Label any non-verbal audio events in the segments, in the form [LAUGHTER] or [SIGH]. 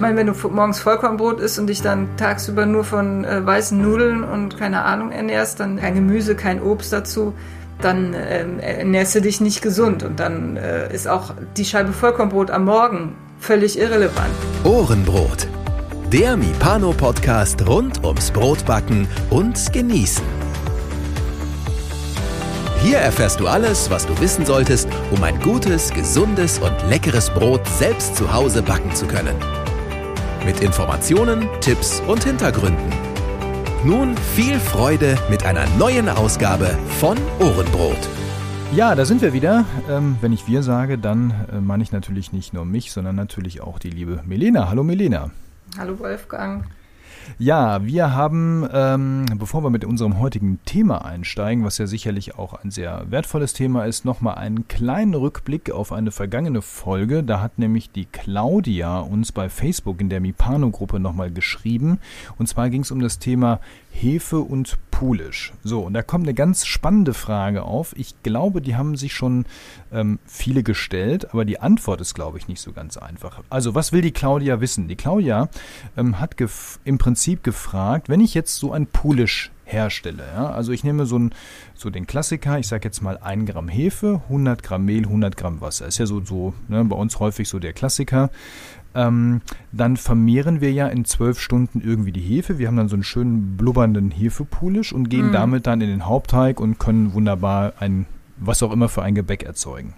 Ich meine, wenn du morgens Vollkornbrot isst und dich dann tagsüber nur von äh, weißen Nudeln und keine Ahnung ernährst, dann kein Gemüse, kein Obst dazu, dann äh, ernährst du dich nicht gesund und dann äh, ist auch die Scheibe Vollkornbrot am Morgen völlig irrelevant. Ohrenbrot. Der Mipano-Podcast rund ums Brotbacken und Genießen. Hier erfährst du alles, was du wissen solltest, um ein gutes, gesundes und leckeres Brot selbst zu Hause backen zu können. Mit Informationen, Tipps und Hintergründen. Nun viel Freude mit einer neuen Ausgabe von Ohrenbrot. Ja, da sind wir wieder. Ähm, wenn ich wir sage, dann äh, meine ich natürlich nicht nur mich, sondern natürlich auch die liebe Melena. Hallo Melena. Hallo Wolfgang. Ja, wir haben, ähm, bevor wir mit unserem heutigen Thema einsteigen, was ja sicherlich auch ein sehr wertvolles Thema ist, nochmal einen kleinen Rückblick auf eine vergangene Folge. Da hat nämlich die Claudia uns bei Facebook in der Mipano-Gruppe nochmal geschrieben. Und zwar ging es um das Thema Hefe und Pulisch. So, und da kommt eine ganz spannende Frage auf. Ich glaube, die haben sich schon ähm, viele gestellt, aber die Antwort ist, glaube ich, nicht so ganz einfach. Also, was will die Claudia wissen? Die Claudia ähm, hat im Prinzip gefragt, wenn ich jetzt so ein Pulisch herstelle. Ja? Also ich nehme so, ein, so den Klassiker, ich sage jetzt mal 1 Gramm Hefe, 100 Gramm Mehl, 100 Gramm Wasser. Ist ja so, so ne, bei uns häufig so der Klassiker ähm, dann vermehren wir ja in zwölf Stunden irgendwie die Hefe. Wir haben dann so einen schönen blubbernden Hefepulisch und gehen mm. damit dann in den Hauptteig und können wunderbar ein, was auch immer für ein Gebäck erzeugen.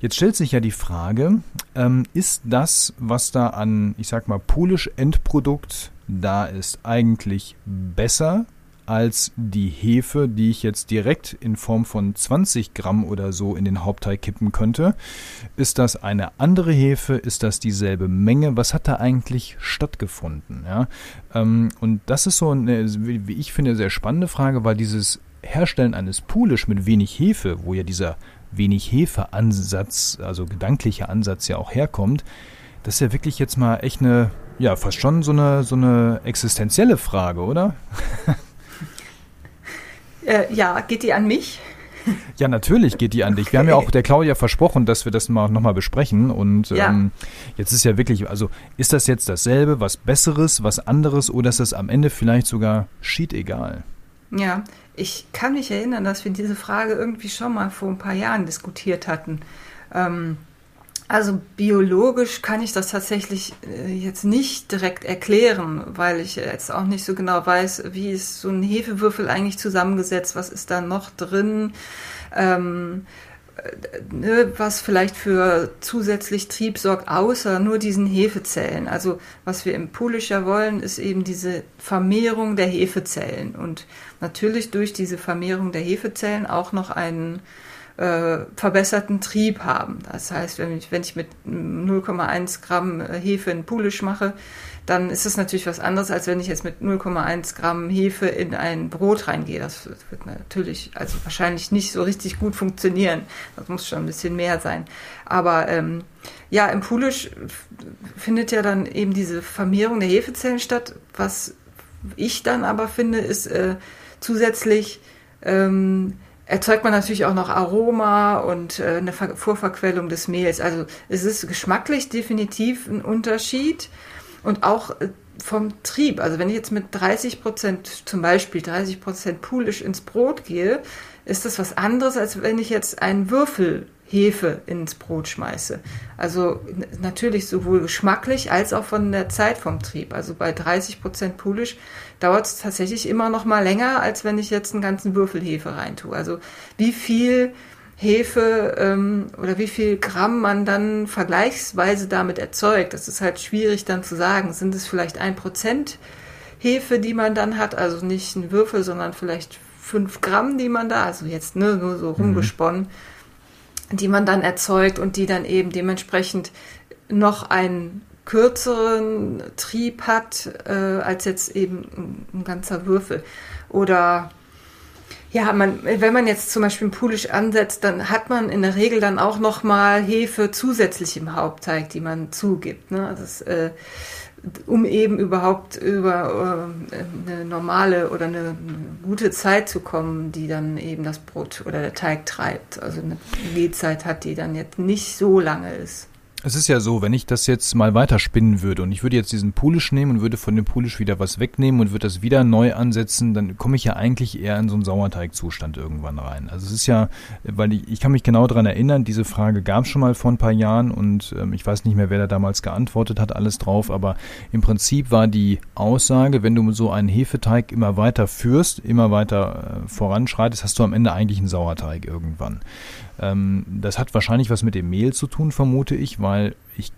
Jetzt stellt sich ja die Frage, ähm, ist das, was da an, ich sag mal, Pulisch-Endprodukt da ist, eigentlich besser als die Hefe, die ich jetzt direkt in Form von 20 Gramm oder so in den Hauptteig kippen könnte. Ist das eine andere Hefe? Ist das dieselbe Menge? Was hat da eigentlich stattgefunden? Ja? Ähm, und das ist so eine, wie ich finde, sehr spannende Frage, weil dieses Herstellen eines Pulisch mit wenig Hefe, wo ja dieser wenig Hefe-Ansatz, also gedanklicher Ansatz ja auch herkommt, das ist ja wirklich jetzt mal echt eine, ja, fast schon so eine, so eine existenzielle Frage, oder? [LAUGHS] Äh, ja, geht die an mich? Ja, natürlich geht die an dich. Wir haben ja auch der Claudia versprochen, dass wir das mal nochmal besprechen. Und ja. ähm, jetzt ist ja wirklich, also ist das jetzt dasselbe, was Besseres, was anderes oder ist das am Ende vielleicht sogar schied egal? Ja, ich kann mich erinnern, dass wir diese Frage irgendwie schon mal vor ein paar Jahren diskutiert hatten. Ähm, also biologisch kann ich das tatsächlich äh, jetzt nicht direkt erklären, weil ich jetzt auch nicht so genau weiß, wie ist so ein Hefewürfel eigentlich zusammengesetzt, was ist da noch drin, ähm, äh, ne, was vielleicht für zusätzlich Trieb sorgt, außer nur diesen Hefezellen. Also was wir im Pulischer wollen, ist eben diese Vermehrung der Hefezellen und natürlich durch diese Vermehrung der Hefezellen auch noch einen äh, verbesserten Trieb haben. Das heißt, wenn ich, wenn ich mit 0,1 Gramm äh, Hefe in Pulisch mache, dann ist es natürlich was anderes, als wenn ich jetzt mit 0,1 Gramm Hefe in ein Brot reingehe. Das wird natürlich, also wahrscheinlich nicht so richtig gut funktionieren. Das muss schon ein bisschen mehr sein. Aber ähm, ja, im Pulisch findet ja dann eben diese Vermehrung der Hefezellen statt. Was ich dann aber finde, ist äh, zusätzlich ähm, erzeugt man natürlich auch noch Aroma und äh, eine Vorverquellung des Mehls. Also es ist geschmacklich definitiv ein Unterschied und auch äh, vom Trieb. Also wenn ich jetzt mit 30 Prozent, zum Beispiel 30 Prozent Pulisch ins Brot gehe, ist das was anderes, als wenn ich jetzt einen Würfel Hefe ins Brot schmeiße. Also natürlich sowohl geschmacklich als auch von der Zeit vom Trieb. Also bei 30 Prozent Pulisch dauert es tatsächlich immer noch mal länger, als wenn ich jetzt einen ganzen Würfel Hefe reintue. Also wie viel Hefe ähm, oder wie viel Gramm man dann vergleichsweise damit erzeugt, das ist halt schwierig dann zu sagen. Sind es vielleicht ein Prozent Hefe, die man dann hat, also nicht ein Würfel, sondern vielleicht fünf Gramm, die man da, also jetzt ne, nur so rumgesponnen, mhm. die man dann erzeugt und die dann eben dementsprechend noch einen kürzeren Trieb hat, äh, als jetzt eben ein, ein, ganzer Würfel. Oder ja, man, wenn man jetzt zum Beispiel Pulisch ansetzt, dann hat man in der Regel dann auch nochmal Hefe zusätzlich im Hauptteig, die man zugibt. Ne? Das, äh, um eben überhaupt über äh, eine normale oder eine gute Zeit zu kommen, die dann eben das Brot oder der Teig treibt. Also eine Gehzeit hat, die dann jetzt nicht so lange ist. Es ist ja so, wenn ich das jetzt mal weiterspinnen würde und ich würde jetzt diesen Polish nehmen und würde von dem Polish wieder was wegnehmen und würde das wieder neu ansetzen, dann komme ich ja eigentlich eher in so einen Sauerteigzustand irgendwann rein. Also es ist ja, weil ich, ich kann mich genau daran erinnern, diese Frage gab es schon mal vor ein paar Jahren und ähm, ich weiß nicht mehr, wer da damals geantwortet hat, alles drauf, aber im Prinzip war die Aussage, wenn du so einen Hefeteig immer weiter führst, immer weiter äh, voranschreitest, hast du am Ende eigentlich einen Sauerteig irgendwann. Ähm, das hat wahrscheinlich was mit dem Mehl zu tun, vermute ich, weil ich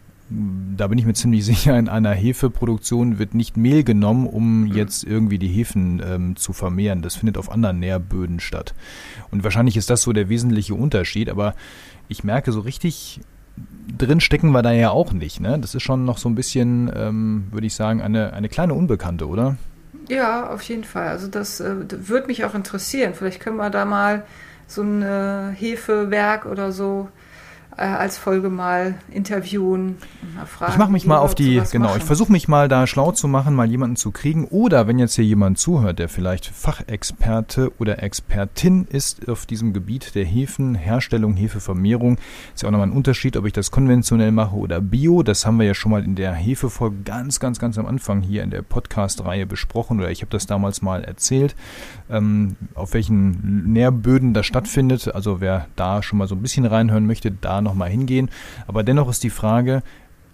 da bin ich mir ziemlich [LAUGHS] sicher, in einer Hefeproduktion wird nicht Mehl genommen, um jetzt irgendwie die Hefen ähm, zu vermehren. Das findet auf anderen Nährböden statt. Und wahrscheinlich ist das so der wesentliche Unterschied, aber ich merke so richtig drin stecken wir da ja auch nicht. Ne? Das ist schon noch so ein bisschen, ähm, würde ich sagen, eine, eine kleine Unbekannte, oder? Ja, auf jeden Fall. Also das äh, würde mich auch interessieren. Vielleicht können wir da mal so ein äh, Hefewerk oder so als Folge mal interviewen. Mal fragen, ich mache mich mal auf die, genau, machen. ich versuche mich mal da schlau zu machen, mal jemanden zu kriegen. Oder wenn jetzt hier jemand zuhört, der vielleicht Fachexperte oder Expertin ist auf diesem Gebiet der Hefenherstellung, Hefevermehrung, ist ja auch nochmal ein Unterschied, ob ich das konventionell mache oder bio. Das haben wir ja schon mal in der Hefefolge ganz, ganz, ganz am Anfang hier in der Podcast-Reihe besprochen oder ich habe das damals mal erzählt, ähm, auf welchen Nährböden das stattfindet. Also wer da schon mal so ein bisschen reinhören möchte, da nochmal hingehen. Aber dennoch ist die Frage,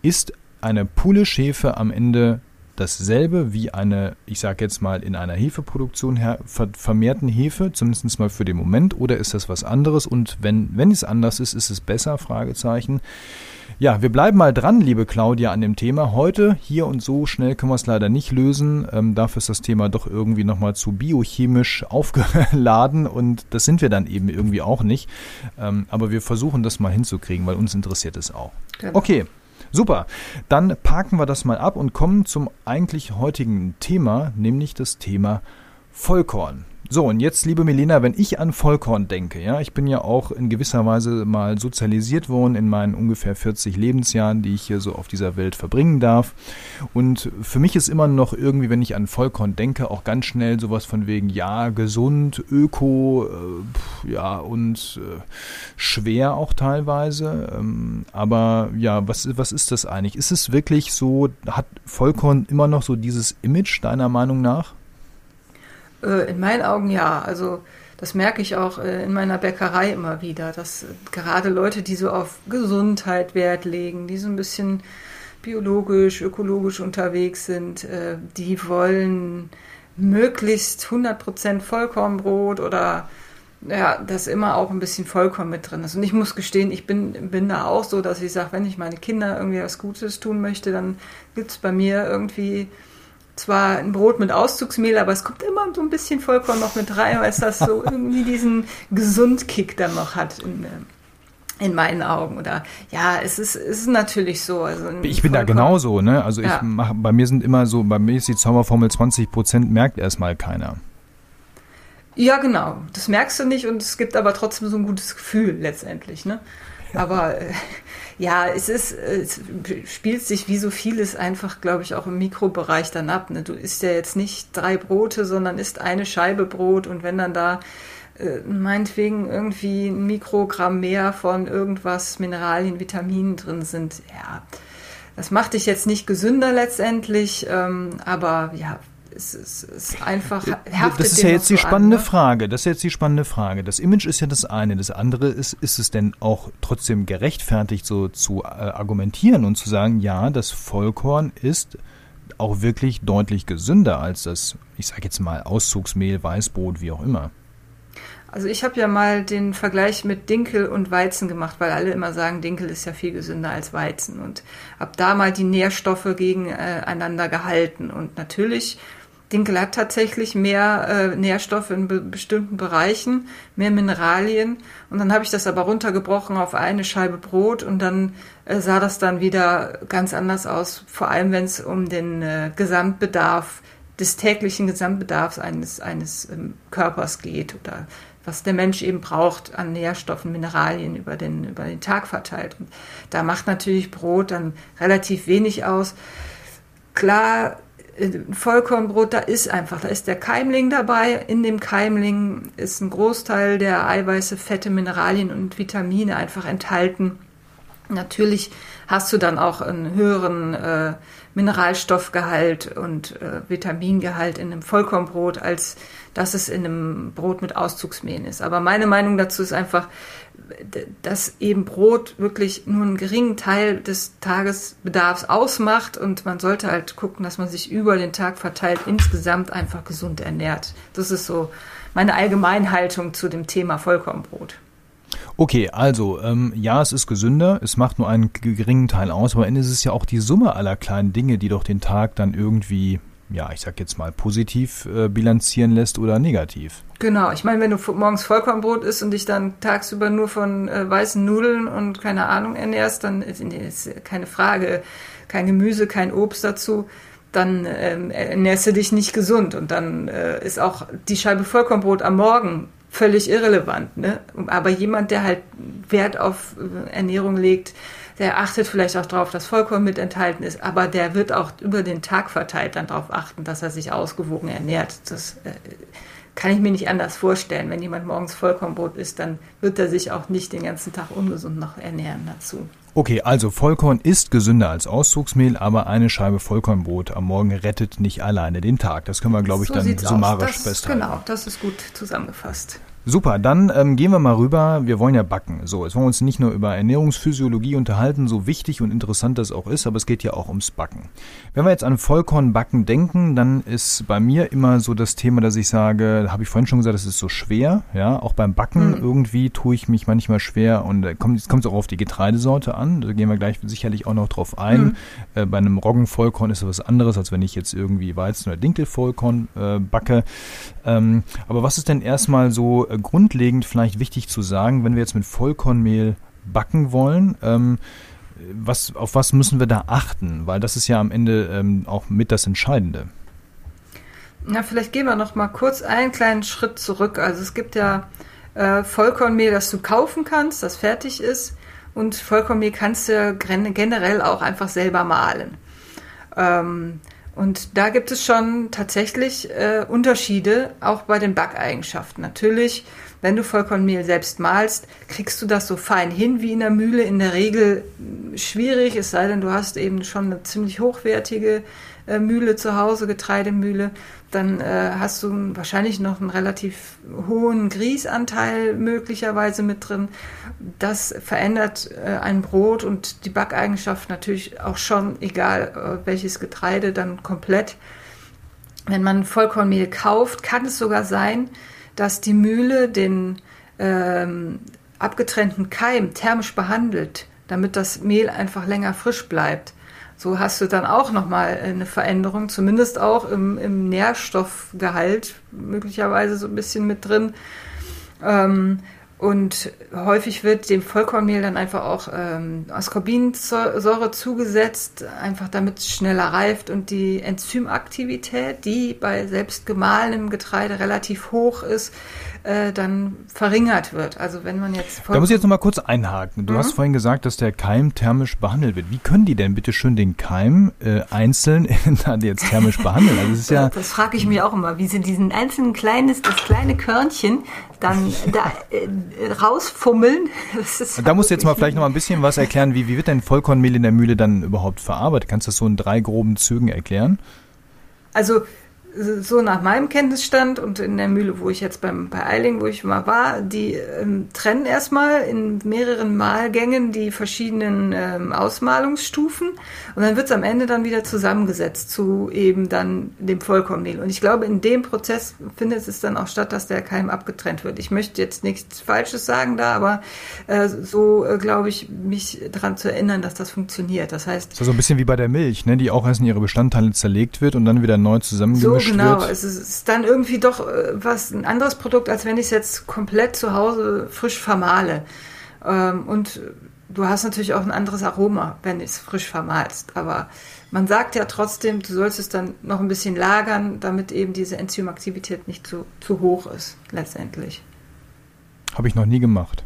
ist eine Pulle-Schäfe am Ende dasselbe wie eine, ich sage jetzt mal, in einer Hefeproduktion vermehrten Hefe, zumindest mal für den Moment, oder ist das was anderes? Und wenn, wenn es anders ist, ist es besser? Fragezeichen. Ja, wir bleiben mal dran, liebe Claudia, an dem Thema. Heute, hier und so schnell können wir es leider nicht lösen. Ähm, dafür ist das Thema doch irgendwie nochmal zu biochemisch [LAUGHS] aufgeladen und das sind wir dann eben irgendwie auch nicht. Ähm, aber wir versuchen das mal hinzukriegen, weil uns interessiert es auch. Genau. Okay. Super, dann parken wir das mal ab und kommen zum eigentlich heutigen Thema, nämlich das Thema Vollkorn. So, und jetzt, liebe Melina, wenn ich an Vollkorn denke, ja, ich bin ja auch in gewisser Weise mal sozialisiert worden in meinen ungefähr 40 Lebensjahren, die ich hier so auf dieser Welt verbringen darf. Und für mich ist immer noch irgendwie, wenn ich an Vollkorn denke, auch ganz schnell sowas von wegen, ja, gesund, öko, äh, ja, und äh, schwer auch teilweise. Ähm, aber ja, was, was ist das eigentlich? Ist es wirklich so, hat Vollkorn immer noch so dieses Image deiner Meinung nach? Äh, in meinen Augen ja. Also das merke ich auch äh, in meiner Bäckerei immer wieder, dass gerade Leute, die so auf Gesundheit Wert legen, die so ein bisschen biologisch, ökologisch unterwegs sind, äh, die wollen möglichst 100% Vollkornbrot oder ja, dass immer auch ein bisschen Vollkorn mit drin ist. Und ich muss gestehen, ich bin, bin da auch so, dass ich sage, wenn ich meine Kinder irgendwie was Gutes tun möchte, dann gibt es bei mir irgendwie zwar ein Brot mit Auszugsmehl, aber es kommt immer so ein bisschen Vollkorn noch mit rein, weil es das so [LAUGHS] irgendwie diesen Gesundkick dann noch hat in, äh, in meinen Augen. Oder ja, es ist, es ist natürlich so. Also ich bin Vollkorn, da genauso, ne? Also ja. ich mache, bei mir sind immer so, bei mir ist die Zauberformel 20 Prozent merkt erstmal keiner. Ja, genau. Das merkst du nicht und es gibt aber trotzdem so ein gutes Gefühl letztendlich, ne? Aber äh, ja, es ist, es spielt sich wie so vieles einfach, glaube ich, auch im Mikrobereich dann ab. Ne? Du isst ja jetzt nicht drei Brote, sondern isst eine Scheibe Brot und wenn dann da äh, meinetwegen irgendwie ein Mikrogramm mehr von irgendwas, Mineralien, Vitaminen drin sind, ja, das macht dich jetzt nicht gesünder letztendlich, ähm, aber ja, es ist, es ist einfach haftet Das ist ja jetzt die spannende an, ne? Frage. Das ist jetzt die spannende Frage. Das Image ist ja das eine. Das andere ist, ist es denn auch trotzdem gerechtfertigt, so zu äh, argumentieren und zu sagen, ja, das Vollkorn ist auch wirklich deutlich gesünder als das, ich sage jetzt mal, Auszugsmehl, Weißbrot, wie auch immer. Also ich habe ja mal den Vergleich mit Dinkel und Weizen gemacht, weil alle immer sagen, Dinkel ist ja viel gesünder als Weizen und habe da mal die Nährstoffe gegeneinander gehalten und natürlich Dinkel hat tatsächlich mehr äh, Nährstoffe in be bestimmten Bereichen, mehr Mineralien. Und dann habe ich das aber runtergebrochen auf eine Scheibe Brot und dann äh, sah das dann wieder ganz anders aus, vor allem wenn es um den äh, Gesamtbedarf des täglichen Gesamtbedarfs eines, eines ähm, Körpers geht oder was der Mensch eben braucht an Nährstoffen, Mineralien über den, über den Tag verteilt. Und da macht natürlich Brot dann relativ wenig aus. Klar, Vollkornbrot, da ist einfach, da ist der Keimling dabei. In dem Keimling ist ein Großteil der Eiweiße, Fette, Mineralien und Vitamine einfach enthalten, Natürlich hast du dann auch einen höheren äh, Mineralstoffgehalt und äh, Vitamingehalt in einem Vollkornbrot, als dass es in einem Brot mit Auszugsmehl ist. Aber meine Meinung dazu ist einfach, dass eben Brot wirklich nur einen geringen Teil des Tagesbedarfs ausmacht und man sollte halt gucken, dass man sich über den Tag verteilt insgesamt einfach gesund ernährt. Das ist so meine Allgemeinhaltung zu dem Thema Vollkornbrot. Okay, also ähm, ja, es ist gesünder, es macht nur einen geringen Teil aus, aber am Ende ist es ja auch die Summe aller kleinen Dinge, die doch den Tag dann irgendwie, ja, ich sag jetzt mal, positiv äh, bilanzieren lässt oder negativ. Genau, ich meine, wenn du morgens Vollkornbrot isst und dich dann tagsüber nur von äh, weißen Nudeln und keine Ahnung ernährst, dann ist, ist keine Frage, kein Gemüse, kein Obst dazu dann ähm, ernährst du dich nicht gesund und dann äh, ist auch die Scheibe Vollkornbrot am Morgen völlig irrelevant. Ne? Aber jemand, der halt Wert auf äh, Ernährung legt, der achtet vielleicht auch darauf, dass Vollkorn mit enthalten ist, aber der wird auch über den Tag verteilt dann darauf achten, dass er sich ausgewogen ernährt. Das äh, kann ich mir nicht anders vorstellen. Wenn jemand morgens Vollkornbrot isst, dann wird er sich auch nicht den ganzen Tag ungesund noch ernähren dazu. Okay, also Vollkorn ist gesünder als Auszugsmehl, aber eine Scheibe Vollkornbrot am Morgen rettet nicht alleine den Tag. Das können wir, glaube ich, so dann summarisch das, festhalten. Genau, das ist gut zusammengefasst. Super, dann ähm, gehen wir mal rüber. Wir wollen ja backen. So, jetzt wollen wir uns nicht nur über Ernährungsphysiologie unterhalten, so wichtig und interessant das auch ist, aber es geht ja auch ums Backen. Wenn wir jetzt an Vollkornbacken denken, dann ist bei mir immer so das Thema, dass ich sage, habe ich vorhin schon gesagt, es ist so schwer. Ja, auch beim Backen mhm. irgendwie tue ich mich manchmal schwer und äh, kommt, jetzt kommt es auch auf die Getreidesorte an. Da gehen wir gleich sicherlich auch noch drauf ein. Mhm. Äh, bei einem Roggenvollkorn ist es was anderes, als wenn ich jetzt irgendwie Weizen- oder Dinkelvollkorn äh, backe. Ähm, aber was ist denn erstmal so äh, grundlegend vielleicht wichtig zu sagen, wenn wir jetzt mit Vollkornmehl backen wollen? Ähm, was, auf was müssen wir da achten? Weil das ist ja am Ende ähm, auch mit das Entscheidende. Na, vielleicht gehen wir noch mal kurz einen kleinen Schritt zurück. Also es gibt ja äh, Vollkornmehl, das du kaufen kannst, das fertig ist. Und Vollkornmehl kannst du generell auch einfach selber mahlen. Ähm, und da gibt es schon tatsächlich äh, Unterschiede, auch bei den Backeigenschaften. Natürlich, wenn du Vollkornmehl selbst mahlst, kriegst du das so fein hin wie in der Mühle. In der Regel schwierig, es sei denn, du hast eben schon eine ziemlich hochwertige äh, Mühle zu Hause, Getreidemühle dann äh, hast du wahrscheinlich noch einen relativ hohen Grießanteil möglicherweise mit drin. Das verändert äh, ein Brot und die Backeigenschaft natürlich auch schon, egal äh, welches Getreide, dann komplett. Wenn man Vollkornmehl kauft, kann es sogar sein, dass die Mühle den ähm, abgetrennten Keim thermisch behandelt, damit das Mehl einfach länger frisch bleibt. So hast du dann auch nochmal eine Veränderung, zumindest auch im, im Nährstoffgehalt, möglicherweise so ein bisschen mit drin. Ähm, und häufig wird dem Vollkornmehl dann einfach auch ähm, Ascorbinsäure zugesetzt, einfach damit es schneller reift und die Enzymaktivität, die bei selbst gemahlenem Getreide relativ hoch ist, äh, dann verringert wird. Also wenn man jetzt Da muss ich jetzt nochmal kurz einhaken. Du mhm. hast vorhin gesagt, dass der Keim thermisch behandelt wird. Wie können die denn bitte schön den Keim äh, einzeln [LAUGHS] dann jetzt thermisch behandeln? Also das ist ja das frage ich mich auch immer, wie sie diesen einzelnen kleines, das kleine Körnchen dann da äh, rausfummeln. [LAUGHS] da musst du jetzt mal vielleicht noch mal ein bisschen was erklären. Wie, wie wird denn Vollkornmehl in der Mühle dann überhaupt verarbeitet? Kannst du das so in drei groben Zügen erklären? Also so nach meinem Kenntnisstand und in der Mühle, wo ich jetzt beim, bei Eiling, wo ich mal war, die ähm, trennen erstmal in mehreren Malgängen die verschiedenen ähm, Ausmalungsstufen und dann wird es am Ende dann wieder zusammengesetzt zu eben dann dem Vollkornmehl. Und ich glaube, in dem Prozess findet es dann auch statt, dass der Keim abgetrennt wird. Ich möchte jetzt nichts Falsches sagen da, aber äh, so äh, glaube ich, mich daran zu erinnern, dass das funktioniert. Das heißt. So, so ein bisschen wie bei der Milch, ne, die auch erst in ihre Bestandteile zerlegt wird und dann wieder neu zusammengemischt so genau. wird. Es ist dann irgendwie doch äh, was ein anderes Produkt, als wenn ich es jetzt komplett zu Hause frisch vermahle. Ähm, und du hast natürlich auch ein anderes Aroma, wenn du es frisch vermahlst. Aber man sagt ja trotzdem, du sollst es dann noch ein bisschen lagern, damit eben diese Enzymaktivität nicht zu, zu hoch ist, letztendlich. Habe ich noch nie gemacht.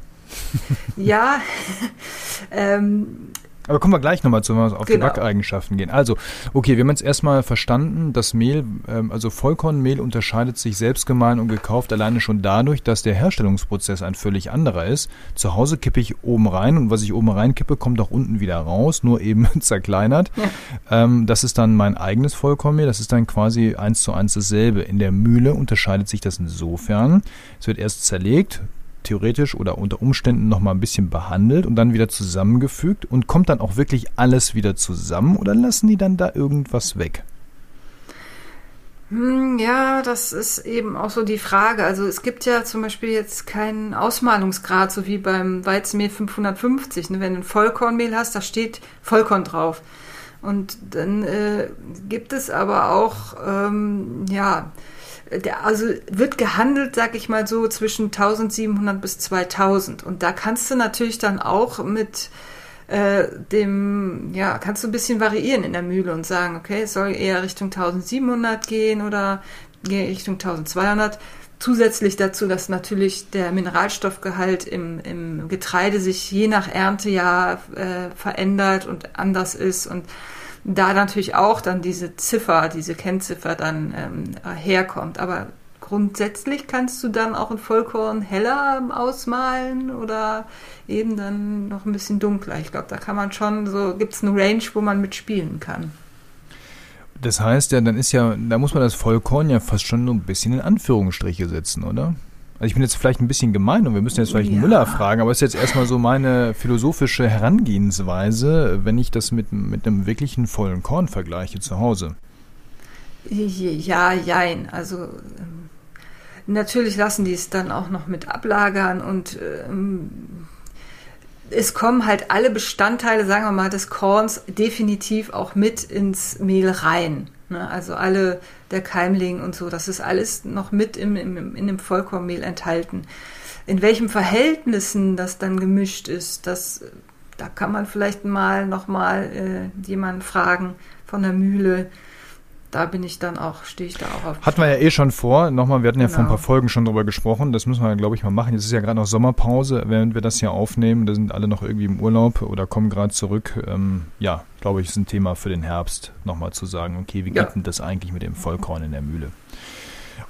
ja, [LAUGHS] [LAUGHS] ähm, Aber kommen wir gleich nochmal zu, wenn wir auf genau. die Backeigenschaften gehen. Also, okay, wir haben jetzt erstmal verstanden, das Mehl, ähm, also Vollkornmehl unterscheidet sich selbst gemahlen und gekauft alleine schon dadurch, dass der Herstellungsprozess ein völlig anderer ist. Zu Hause kippe ich oben rein und was ich oben rein kippe, kommt auch unten wieder raus, nur eben [LAUGHS] zerkleinert. Ja. Ähm, das ist dann mein eigenes Vollkornmehl, das ist dann quasi eins zu eins dasselbe. In der Mühle unterscheidet sich das insofern, es wird erst zerlegt, theoretisch oder unter Umständen noch mal ein bisschen behandelt und dann wieder zusammengefügt und kommt dann auch wirklich alles wieder zusammen oder lassen die dann da irgendwas weg? Hm, ja, das ist eben auch so die Frage. Also es gibt ja zum Beispiel jetzt keinen Ausmalungsgrad, so wie beim Weizenmehl 550. Ne? Wenn du ein Vollkornmehl hast, da steht Vollkorn drauf. Und dann äh, gibt es aber auch, ähm, ja, der, also wird gehandelt, sag ich mal so, zwischen 1700 bis 2000. Und da kannst du natürlich dann auch mit äh, dem, ja, kannst du ein bisschen variieren in der Mühle und sagen, okay, es soll eher Richtung 1700 gehen oder Richtung 1200. Zusätzlich dazu, dass natürlich der Mineralstoffgehalt im, im Getreide sich je nach Erntejahr äh, verändert und anders ist und da natürlich auch dann diese Ziffer, diese Kennziffer dann ähm, herkommt. Aber grundsätzlich kannst du dann auch ein Vollkorn heller ausmalen oder eben dann noch ein bisschen dunkler. Ich glaube, da kann man schon so, gibt es eine Range, wo man mitspielen kann. Das heißt ja, dann ist ja, da muss man das Vollkorn ja fast schon so ein bisschen in Anführungsstriche setzen, oder? Also ich bin jetzt vielleicht ein bisschen gemein und wir müssen jetzt vielleicht ja. Müller fragen, aber es ist jetzt erstmal so meine philosophische Herangehensweise, wenn ich das mit, mit einem wirklichen vollen Korn vergleiche zu Hause. Ja, jein. Also ähm, natürlich lassen die es dann auch noch mit ablagern und ähm, es kommen halt alle Bestandteile, sagen wir mal, des Korns definitiv auch mit ins Mehl rein. Ne? Also alle der Keimling und so, das ist alles noch mit im, im, in dem Vollkornmehl enthalten. In welchen Verhältnissen das dann gemischt ist, das, da kann man vielleicht mal nochmal äh, jemanden fragen von der Mühle da bin ich dann auch, stehe ich da auch auf. Hatten wir ja eh schon vor. Nochmal, wir hatten ja genau. vor ein paar genau. Folgen schon drüber gesprochen. Das müssen wir, glaube ich, mal machen. Jetzt ist ja gerade noch Sommerpause, während wir das hier aufnehmen. Da sind alle noch irgendwie im Urlaub oder kommen gerade zurück. Ähm, ja, glaube ich, ist ein Thema für den Herbst, nochmal zu sagen, okay, wie geht ja. denn das eigentlich mit dem Vollkorn in der Mühle?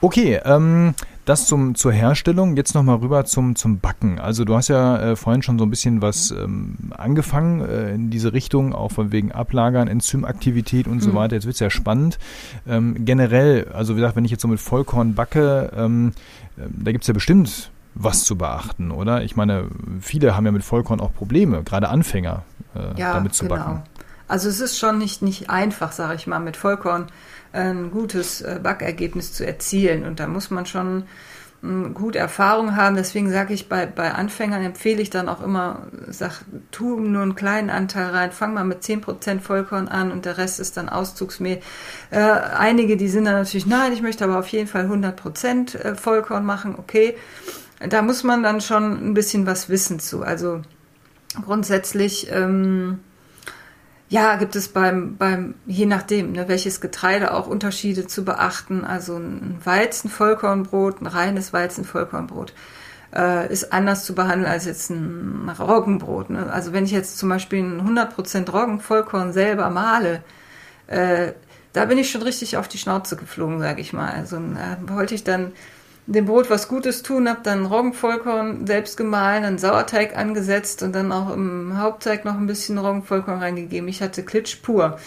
Okay, ähm, das zum, zur Herstellung. Jetzt nochmal rüber zum, zum Backen. Also du hast ja äh, vorhin schon so ein bisschen was ähm, angefangen äh, in diese Richtung, auch von wegen Ablagern, Enzymaktivität und mhm. so weiter. Jetzt wird es ja spannend. Ähm, generell, also wie gesagt, wenn ich jetzt so mit Vollkorn backe, ähm, äh, da gibt es ja bestimmt was zu beachten, oder? Ich meine, viele haben ja mit Vollkorn auch Probleme, gerade Anfänger, äh, ja, damit zu genau. backen. Also es ist schon nicht, nicht einfach, sage ich mal, mit Vollkorn ein gutes äh, Backergebnis zu erzielen. Und da muss man schon hm, gut Erfahrung haben. Deswegen sage ich, bei, bei Anfängern empfehle ich dann auch immer, sag, tu nur einen kleinen Anteil rein, fang mal mit 10% Vollkorn an und der Rest ist dann Auszugsmehl. Äh, einige, die sind dann natürlich, nein, ich möchte aber auf jeden Fall 100% äh, Vollkorn machen, okay. Da muss man dann schon ein bisschen was wissen zu. Also grundsätzlich ähm, ja, gibt es beim, beim je nachdem, ne, welches Getreide auch Unterschiede zu beachten. Also ein Weizen-Vollkornbrot, ein reines Weizen-Vollkornbrot äh, ist anders zu behandeln als jetzt ein Roggenbrot. Ne? Also wenn ich jetzt zum Beispiel ein 100% Roggenvollkorn selber male, äh, da bin ich schon richtig auf die Schnauze geflogen, sage ich mal. Also äh, wollte ich dann dem Brot was Gutes tun, habe dann Roggenvollkorn selbst gemahlen, einen Sauerteig angesetzt und dann auch im Hauptteig noch ein bisschen Roggenvollkorn reingegeben. Ich hatte Klitsch pur.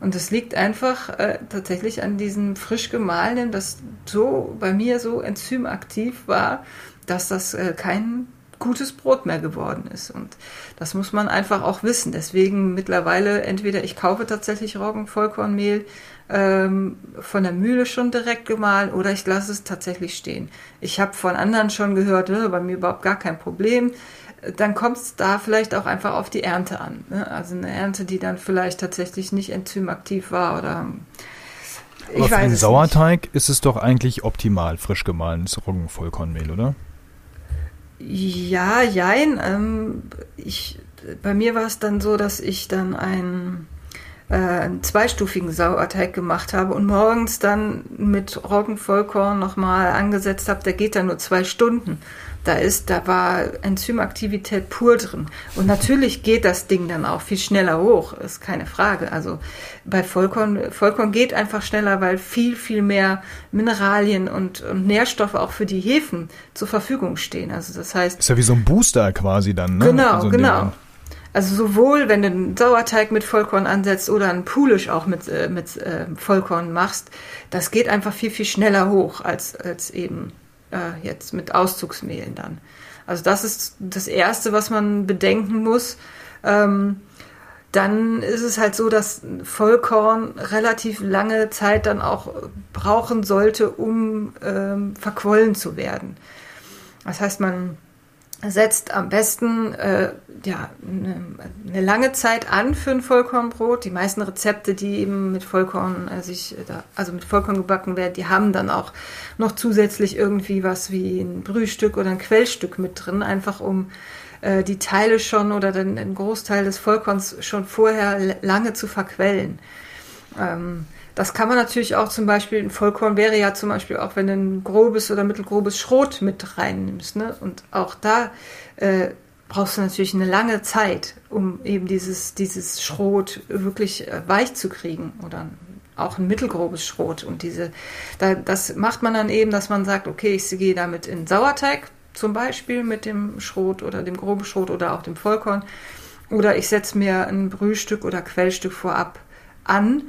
Und das liegt einfach äh, tatsächlich an diesem frisch gemahlenen, das so bei mir so enzymaktiv war, dass das äh, kein gutes Brot mehr geworden ist. Und das muss man einfach auch wissen. Deswegen mittlerweile entweder ich kaufe tatsächlich Roggenvollkornmehl ähm, von der Mühle schon direkt gemahlen oder ich lasse es tatsächlich stehen. Ich habe von anderen schon gehört, äh, bei mir überhaupt gar kein Problem. Dann kommt es da vielleicht auch einfach auf die Ernte an. Ne? Also eine Ernte, die dann vielleicht tatsächlich nicht enzymaktiv war oder ich Aber für den Sauerteig nicht. ist es doch eigentlich optimal, frisch gemahlenes Roggenvollkornmehl, oder? Ja, jein. Ähm, ich, bei mir war es dann so, dass ich dann ein äh, einen zweistufigen Sauerteig gemacht habe und morgens dann mit Roggenvollkorn nochmal angesetzt habe, der geht dann nur zwei Stunden. da ist, da war Enzymaktivität pur drin. Und natürlich geht das Ding dann auch viel schneller hoch, ist keine Frage. Also bei Vollkorn, Vollkorn geht einfach schneller, weil viel, viel mehr Mineralien und, und Nährstoffe auch für die Hefen zur Verfügung stehen. Also das heißt. Ist ja wie so ein Booster quasi dann, ne? Genau, also genau. Also sowohl, wenn du einen Sauerteig mit Vollkorn ansetzt oder einen Pulisch auch mit, äh, mit äh, Vollkorn machst, das geht einfach viel, viel schneller hoch als, als eben äh, jetzt mit Auszugsmehlen dann. Also das ist das Erste, was man bedenken muss. Ähm, dann ist es halt so, dass Vollkorn relativ lange Zeit dann auch brauchen sollte, um ähm, verquollen zu werden. Das heißt, man setzt am besten äh, ja, eine, eine, lange Zeit an für ein Vollkornbrot. Die meisten Rezepte, die eben mit Vollkorn, äh, sich, also mit Vollkorn gebacken werden, die haben dann auch noch zusätzlich irgendwie was wie ein Brühstück oder ein Quellstück mit drin, einfach um äh, die Teile schon oder den, den, Großteil des Vollkorns schon vorher lange zu verquellen. Ähm, das kann man natürlich auch zum Beispiel, ein Vollkorn wäre ja zum Beispiel auch, wenn du ein grobes oder mittelgrobes Schrot mit reinnimmst. Ne? Und auch da äh, brauchst du natürlich eine lange Zeit, um eben dieses, dieses Schrot wirklich äh, weich zu kriegen oder auch ein mittelgrobes Schrot. Und diese, da, das macht man dann eben, dass man sagt, okay, ich gehe damit in Sauerteig zum Beispiel mit dem Schrot oder dem groben Schrot oder auch dem Vollkorn. Oder ich setze mir ein Brühstück oder Quellstück vorab an,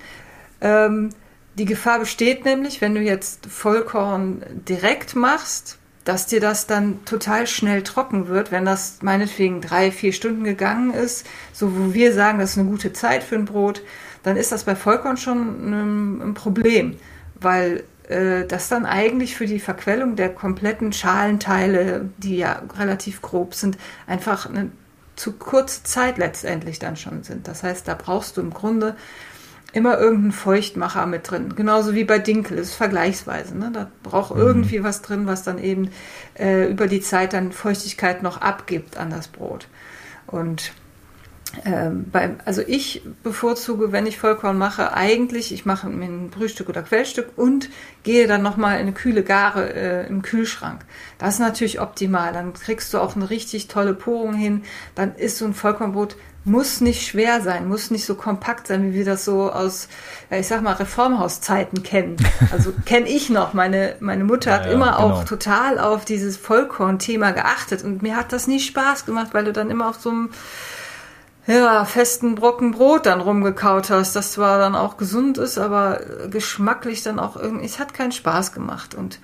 ähm, die Gefahr besteht nämlich, wenn du jetzt Vollkorn direkt machst, dass dir das dann total schnell trocken wird, wenn das meinetwegen drei, vier Stunden gegangen ist, so wo wir sagen, das ist eine gute Zeit für ein Brot, dann ist das bei Vollkorn schon ein, Problem, weil äh, das dann eigentlich für die Verquellung der kompletten Schalenteile, die ja relativ grob sind, einfach eine zu kurze Zeit letztendlich dann schon sind. Das heißt, da brauchst du im Grunde immer irgendeinen Feuchtmacher mit drin. Genauso wie bei Dinkel, das ist vergleichsweise. Ne? Da braucht mhm. irgendwie was drin, was dann eben äh, über die Zeit dann Feuchtigkeit noch abgibt an das Brot. Und ähm, beim, also ich bevorzuge, wenn ich Vollkorn mache, eigentlich, ich mache mir ein Brühstück oder Quellstück und gehe dann nochmal in eine kühle Gare äh, im Kühlschrank. Das ist natürlich optimal. Dann kriegst du auch eine richtig tolle Porung hin. Dann ist so ein Vollkornbrot muss nicht schwer sein, muss nicht so kompakt sein, wie wir das so aus, ich sag mal, Reformhauszeiten kennen. Also [LAUGHS] kenne ich noch. Meine, meine Mutter hat ja, immer genau. auch total auf dieses Vollkorn-Thema geachtet und mir hat das nie Spaß gemacht, weil du dann immer auf so einem ja, festen Brocken Brot dann rumgekaut hast, das zwar dann auch gesund ist, aber geschmacklich dann auch irgendwie, es hat keinen Spaß gemacht und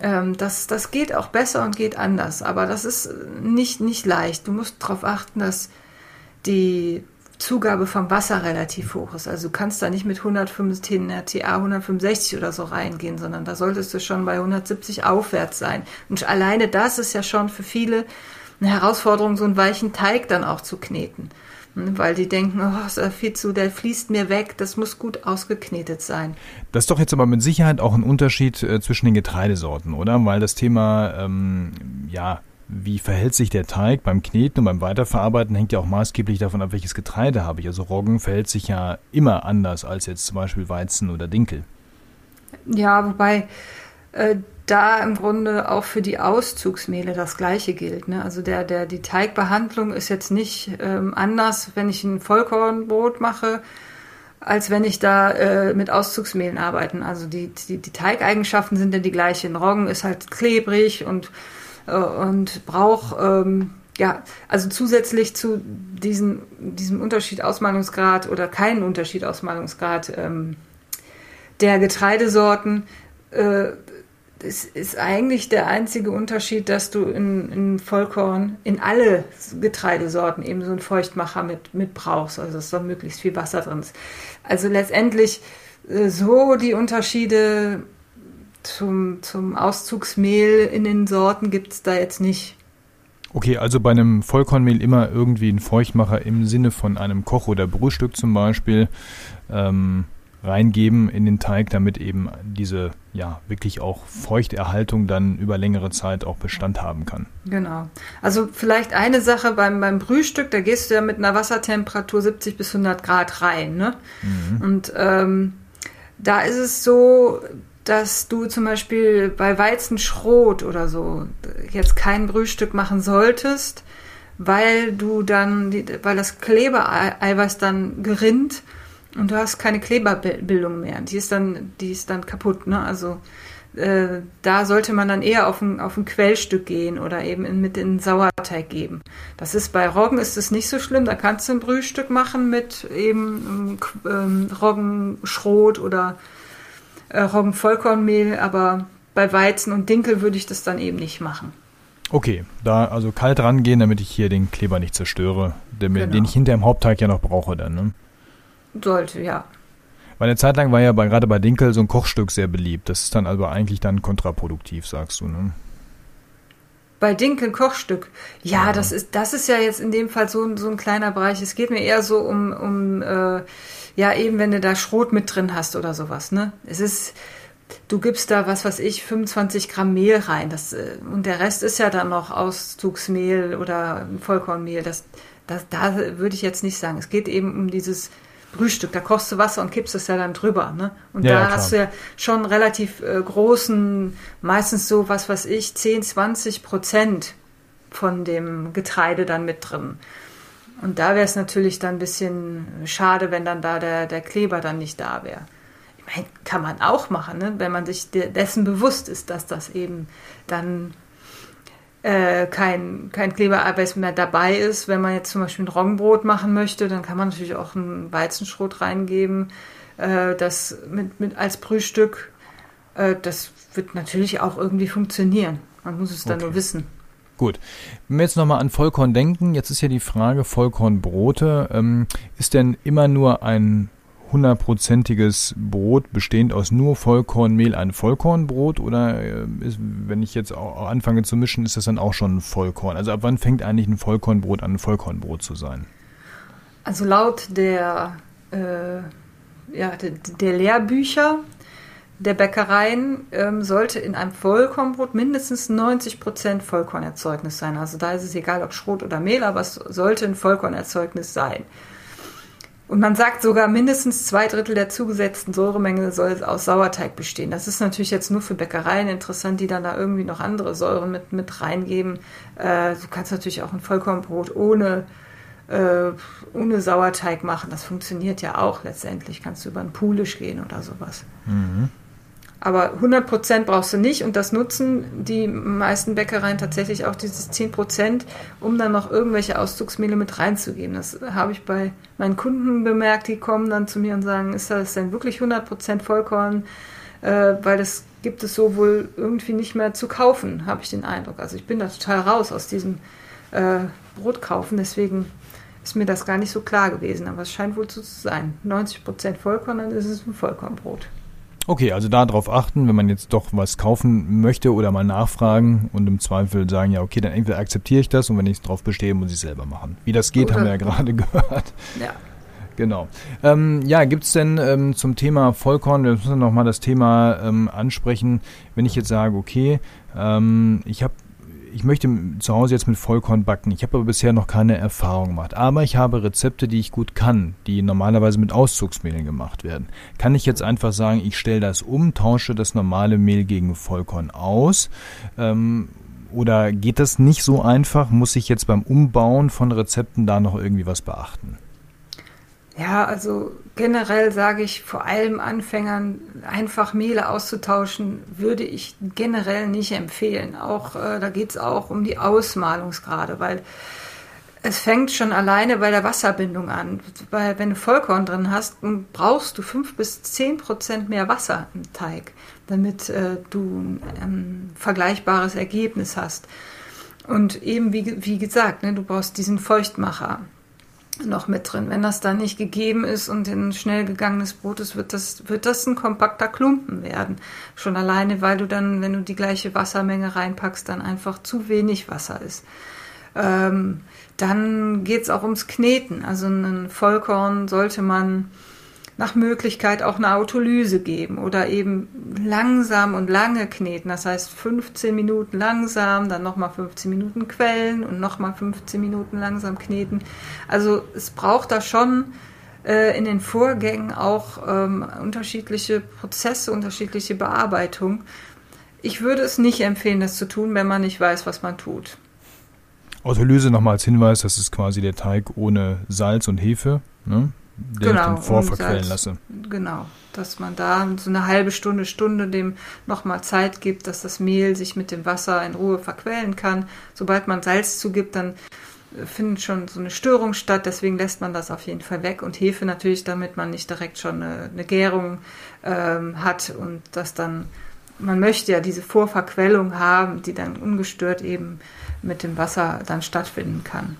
ähm, das, das geht auch besser und geht anders, aber das ist nicht, nicht leicht. Du musst darauf achten, dass die Zugabe vom Wasser relativ hoch ist. Also du kannst da nicht mit 105 TA 165 oder so reingehen, sondern da solltest du schon bei 170 aufwärts sein. Und alleine das ist ja schon für viele eine Herausforderung, so einen weichen Teig dann auch zu kneten. Weil die denken, oh, ist viel zu, der fließt mir weg, das muss gut ausgeknetet sein. Das ist doch jetzt aber mit Sicherheit auch ein Unterschied äh, zwischen den Getreidesorten, oder? Weil das Thema, ähm, ja, wie verhält sich der Teig beim Kneten und beim Weiterverarbeiten, hängt ja auch maßgeblich davon ab, welches Getreide habe ich. Also Roggen verhält sich ja immer anders als jetzt zum Beispiel Weizen oder Dinkel. Ja, wobei äh, da im Grunde auch für die Auszugsmehle das Gleiche gilt. Ne? Also der, der, die Teigbehandlung ist jetzt nicht ähm, anders, wenn ich ein Vollkornbrot mache, als wenn ich da äh, mit Auszugsmehlen arbeite. Also die, die, die Teigeigenschaften sind ja die gleichen. Roggen ist halt klebrig und äh, und braucht ähm, ja, also zusätzlich zu diesen, diesem Unterschied Ausmalungsgrad oder keinen Unterschied Ausmalungsgrad ähm, der Getreidesorten, äh, es ist eigentlich der einzige Unterschied, dass du in, in, Vollkorn in alle Getreidesorten eben so einen Feuchtmacher mit, mit brauchst, also dass da möglichst viel Wasser drin ist. Also letztendlich äh, so die Unterschiede zum, zum Auszugsmehl in den Sorten gibt es da jetzt nicht. Okay, also bei einem Vollkornmehl immer irgendwie ein Feuchtmacher im Sinne von einem Koch- oder Brühstück zum Beispiel ähm, reingeben in den Teig, damit eben diese ja wirklich auch Feuchterhaltung dann über längere Zeit auch Bestand haben kann. Genau. Also vielleicht eine Sache beim, beim Brühstück, da gehst du ja mit einer Wassertemperatur 70 bis 100 Grad rein. Ne? Mhm. Und ähm, da ist es so, dass du zum Beispiel bei Weizenschrot oder so jetzt kein Brühstück machen solltest, weil du dann, weil das Klebereiweiß dann gerinnt und du hast keine Kleberbildung mehr. Die ist dann, die ist dann kaputt. Ne? Also äh, da sollte man dann eher auf ein, auf ein Quellstück gehen oder eben in, mit in Sauerteig geben. Das ist bei Roggen ist es nicht so schlimm. Da kannst du ein Brühstück machen mit eben ähm, Roggenschrot oder äh, Roggenvollkornmehl, aber bei Weizen und Dinkel würde ich das dann eben nicht machen. Okay, da also kalt rangehen, damit ich hier den Kleber nicht zerstöre, den, genau. den ich hinter im Hauptteig ja noch brauche dann. Ne? Sollte, ja. Weil eine Zeit lang war ja bei, gerade bei Dinkel so ein Kochstück sehr beliebt. Das ist dann aber eigentlich dann kontraproduktiv, sagst du, ne? Bei Dinkel Kochstück. Ja, ja, das ist das ist ja jetzt in dem Fall so, so ein kleiner Bereich. Es geht mir eher so um, um äh, ja eben, wenn du da Schrot mit drin hast oder sowas, ne? Es ist, du gibst da was weiß ich 25 Gramm Mehl rein, das äh, und der Rest ist ja dann noch Auszugsmehl oder Vollkornmehl. Das, das da würde ich jetzt nicht sagen. Es geht eben um dieses Brühstück. Da kochst du Wasser und kippst es ja dann drüber. Ne? Und ja, da ja, hast du ja schon relativ äh, großen, meistens so, was weiß ich, 10, 20 Prozent von dem Getreide dann mit drin. Und da wäre es natürlich dann ein bisschen schade, wenn dann da der, der Kleber dann nicht da wäre. Ich meine, kann man auch machen, ne? wenn man sich dessen bewusst ist, dass das eben dann äh, kein, kein Klebereiweiß mehr dabei ist. Wenn man jetzt zum Beispiel ein Roggenbrot machen möchte, dann kann man natürlich auch ein Weizenschrot reingeben, äh, das mit, mit als Brühstück. Äh, das wird natürlich auch irgendwie funktionieren. Man muss es dann okay. nur wissen. Gut. Wenn wir jetzt nochmal an Vollkorn denken, jetzt ist ja die Frage Vollkornbrote. Ähm, ist denn immer nur ein hundertprozentiges Brot bestehend aus nur Vollkornmehl ein Vollkornbrot oder äh, ist, wenn ich jetzt auch anfange zu mischen, ist das dann auch schon Vollkorn? Also ab wann fängt eigentlich ein Vollkornbrot an, ein Vollkornbrot zu sein? Also laut der, äh, ja, der, der, Lehrbücher der Bäckereien ähm, sollte in einem Vollkornbrot mindestens 90% Vollkornerzeugnis sein. Also da ist es egal, ob Schrot oder Mehl, aber es sollte ein Vollkornerzeugnis sein. Und man sagt sogar, mindestens zwei Drittel der zugesetzten Säuremenge soll aus Sauerteig bestehen. Das ist natürlich jetzt nur für Bäckereien interessant, die dann da irgendwie noch andere Säuren mit, mit reingeben. Äh, du kannst natürlich auch ein Vollkornbrot ohne, äh, ohne Sauerteig machen. Das funktioniert ja auch letztendlich. Kannst du über einen Poolisch gehen oder sowas. Mhm. Aber 100% brauchst du nicht und das nutzen die meisten Bäckereien tatsächlich auch dieses 10% um dann noch irgendwelche Auszugsmehle mit reinzugeben. Das habe ich bei meinen Kunden bemerkt, die kommen dann zu mir und sagen, ist das denn wirklich 100% Vollkorn? Äh, weil das gibt es so wohl irgendwie nicht mehr zu kaufen, habe ich den Eindruck. Also ich bin da total raus aus diesem äh, Brotkaufen, deswegen ist mir das gar nicht so klar gewesen. Aber es scheint wohl so zu sein. 90% Vollkorn, dann ist es ein Vollkornbrot. Okay, also darauf achten, wenn man jetzt doch was kaufen möchte oder mal nachfragen und im Zweifel sagen, ja, okay, dann entweder akzeptiere ich das und wenn ich drauf bestehe, muss ich es selber machen. Wie das geht, oder haben wir ja gerade [LAUGHS] gehört. Ja. Genau. Ähm, ja, gibt's denn ähm, zum Thema Vollkorn, wir müssen nochmal das Thema ähm, ansprechen, wenn ich jetzt sage, okay, ähm, ich habe ich möchte zu Hause jetzt mit Vollkorn backen. Ich habe aber bisher noch keine Erfahrung gemacht. Aber ich habe Rezepte, die ich gut kann, die normalerweise mit Auszugsmehlen gemacht werden. Kann ich jetzt einfach sagen, ich stelle das um, tausche das normale Mehl gegen Vollkorn aus? Ähm, oder geht das nicht so einfach? Muss ich jetzt beim Umbauen von Rezepten da noch irgendwie was beachten? Ja, also generell sage ich vor allem Anfängern, einfach Mehle auszutauschen, würde ich generell nicht empfehlen. Auch äh, da geht es auch um die Ausmalungsgrade, weil es fängt schon alleine bei der Wasserbindung an. Weil wenn du Vollkorn drin hast, brauchst du fünf bis zehn Prozent mehr Wasser im Teig, damit äh, du ein ähm, vergleichbares Ergebnis hast. Und eben wie, wie gesagt, ne, du brauchst diesen Feuchtmacher noch mit drin. Wenn das dann nicht gegeben ist und in schnell gegangenes Brot ist, wird das, wird das ein kompakter Klumpen werden. Schon alleine, weil du dann, wenn du die gleiche Wassermenge reinpackst, dann einfach zu wenig Wasser ist. Ähm, dann geht's auch ums Kneten. Also ein Vollkorn sollte man nach Möglichkeit auch eine Autolyse geben oder eben langsam und lange kneten. Das heißt 15 Minuten langsam, dann nochmal 15 Minuten quellen und nochmal 15 Minuten langsam kneten. Also es braucht da schon äh, in den Vorgängen auch ähm, unterschiedliche Prozesse, unterschiedliche Bearbeitung. Ich würde es nicht empfehlen, das zu tun, wenn man nicht weiß, was man tut. Autolyse nochmal als Hinweis, das ist quasi der Teig ohne Salz und Hefe, ne? Den genau, ich vorverquellen lasse. Genau, dass man da so eine halbe Stunde, Stunde dem nochmal Zeit gibt, dass das Mehl sich mit dem Wasser in Ruhe verquellen kann. Sobald man Salz zugibt, dann findet schon so eine Störung statt, deswegen lässt man das auf jeden Fall weg und Hefe natürlich, damit man nicht direkt schon eine, eine Gärung ähm, hat und das dann, man möchte ja diese Vorverquellung haben, die dann ungestört eben mit dem Wasser dann stattfinden kann.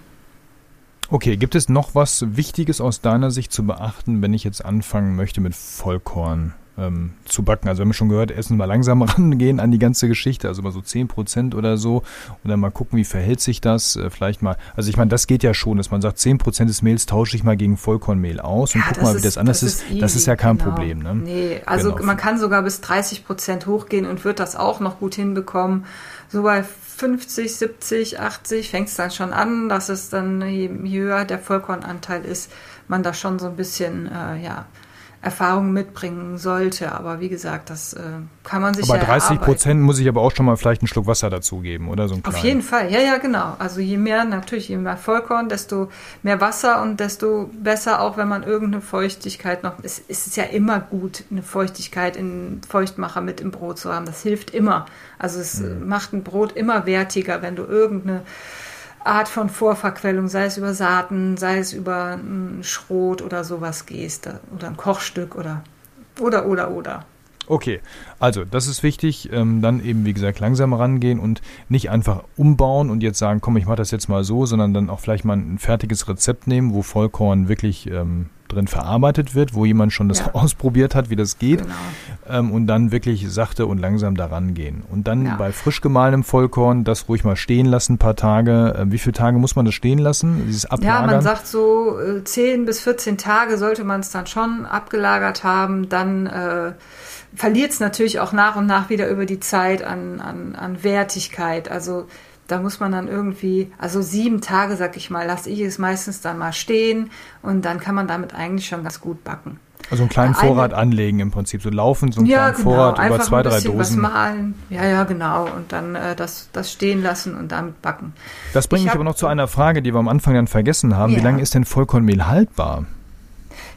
Okay, gibt es noch was Wichtiges aus deiner Sicht zu beachten, wenn ich jetzt anfangen möchte mit Vollkorn? ähm, zu backen. Also wir haben schon gehört, essen mal langsam [LAUGHS] rangehen an die ganze Geschichte, also mal so 10% oder so und dann mal gucken, wie verhält sich das. Äh, vielleicht mal, also ich meine, das geht ja schon, dass man sagt, 10% des Mehls tausche ich mal gegen Vollkornmehl aus und ja, guck mal, wie das anders das ist. ist das ist ja kein genau. Problem. Ne? Nee, also genau. man kann sogar bis 30% hochgehen und wird das auch noch gut hinbekommen. So bei 50, 70, 80 fängt es dann schon an, dass es dann, je höher der Vollkornanteil ist, man da schon so ein bisschen, äh, ja, Erfahrung mitbringen sollte. Aber wie gesagt, das äh, kann man sich aber ja 30 Prozent muss ich aber auch schon mal vielleicht einen Schluck Wasser dazugeben, oder so ein Auf jeden Fall, ja, ja, genau. Also je mehr, natürlich, je mehr Vollkorn, desto mehr Wasser und desto besser auch, wenn man irgendeine Feuchtigkeit noch, es, es ist ja immer gut, eine Feuchtigkeit in Feuchtmacher mit im Brot zu haben. Das hilft immer. Also es mhm. macht ein Brot immer wertiger, wenn du irgendeine Art von Vorverquellung, sei es über Saaten, sei es über ein Schrot oder sowas gehst oder ein Kochstück oder oder oder oder. Okay, also das ist wichtig. Ähm, dann eben, wie gesagt, langsam rangehen und nicht einfach umbauen und jetzt sagen, komm, ich mache das jetzt mal so, sondern dann auch vielleicht mal ein fertiges Rezept nehmen, wo Vollkorn wirklich ähm, drin verarbeitet wird, wo jemand schon das ja. [LAUGHS] ausprobiert hat, wie das geht. Genau. Ähm, und dann wirklich sachte und langsam daran gehen. Und dann ja. bei frisch gemahlenem Vollkorn das ruhig mal stehen lassen, ein paar Tage. Äh, wie viele Tage muss man das stehen lassen? Dieses Ablagern? Ja, man sagt so äh, 10 bis 14 Tage sollte man es dann schon abgelagert haben. Dann äh, verliert es natürlich auch nach und nach wieder über die Zeit an, an, an Wertigkeit. Also da muss man dann irgendwie, also sieben Tage, sag ich mal, lasse ich es meistens dann mal stehen und dann kann man damit eigentlich schon ganz gut backen. Also einen kleinen Vorrat Eine, anlegen im Prinzip, so laufen, so einen ja, kleinen genau, Vorrat über zwei, drei Dosen. Was malen. Ja, ja, genau. Und dann äh, das, das stehen lassen und damit backen. Das bringt ich mich hab, aber noch zu einer Frage, die wir am Anfang dann vergessen haben. Ja. Wie lange ist denn Vollkornmehl haltbar?